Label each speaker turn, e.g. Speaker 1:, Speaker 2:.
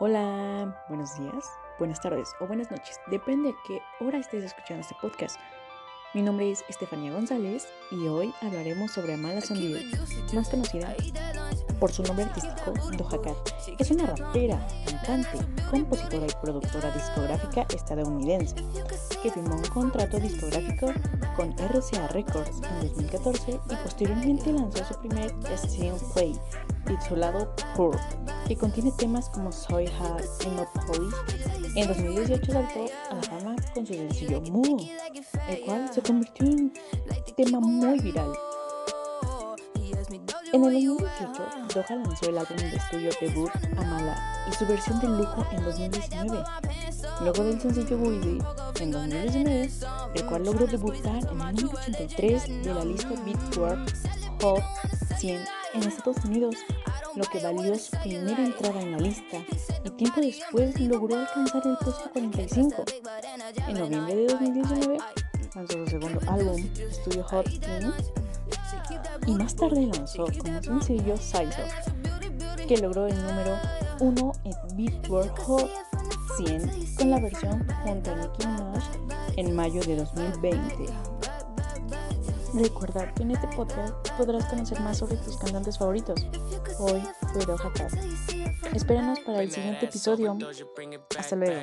Speaker 1: Hola, buenos días, buenas tardes o buenas noches. Depende a qué hora estés escuchando este podcast. Mi nombre es Estefanía González y hoy hablaremos sobre Amala Sandido, más conocida por su nombre artístico Doja Cat. Es una rapera, cantante, compositora y productora discográfica estadounidense que firmó un contrato discográfico con RCA Records en 2014 y posteriormente lanzó su primer single play titulado Poor, que contiene temas como Soy Hot y Not Polish. En 2018 saltó a la fama con su sencillo Moo, el cual se convirtió en un tema muy viral. En el 2018, Doha lanzó el álbum de estudio debut Amala y su versión de lujo en 2019. Luego del sencillo Weedy en 2019, el cual logró debutar en el número 83 de la lista Beatport Hot 100 en Estados Unidos, lo que valió su primera entrada en la lista y tiempo después logró alcanzar el puesto 45. En noviembre de 2019 lanzó su segundo álbum, Studio Hot 100, y más tarde lanzó como sencillo Size que logró el número 1 en Beatport Hot 100 con la versión junto a Nicki Minaj en mayo de 2020. Recuerda que en este podcast podrás conocer más sobre tus cantantes favoritos. Hoy fue Doja. Espéranos para el siguiente episodio. Hasta luego.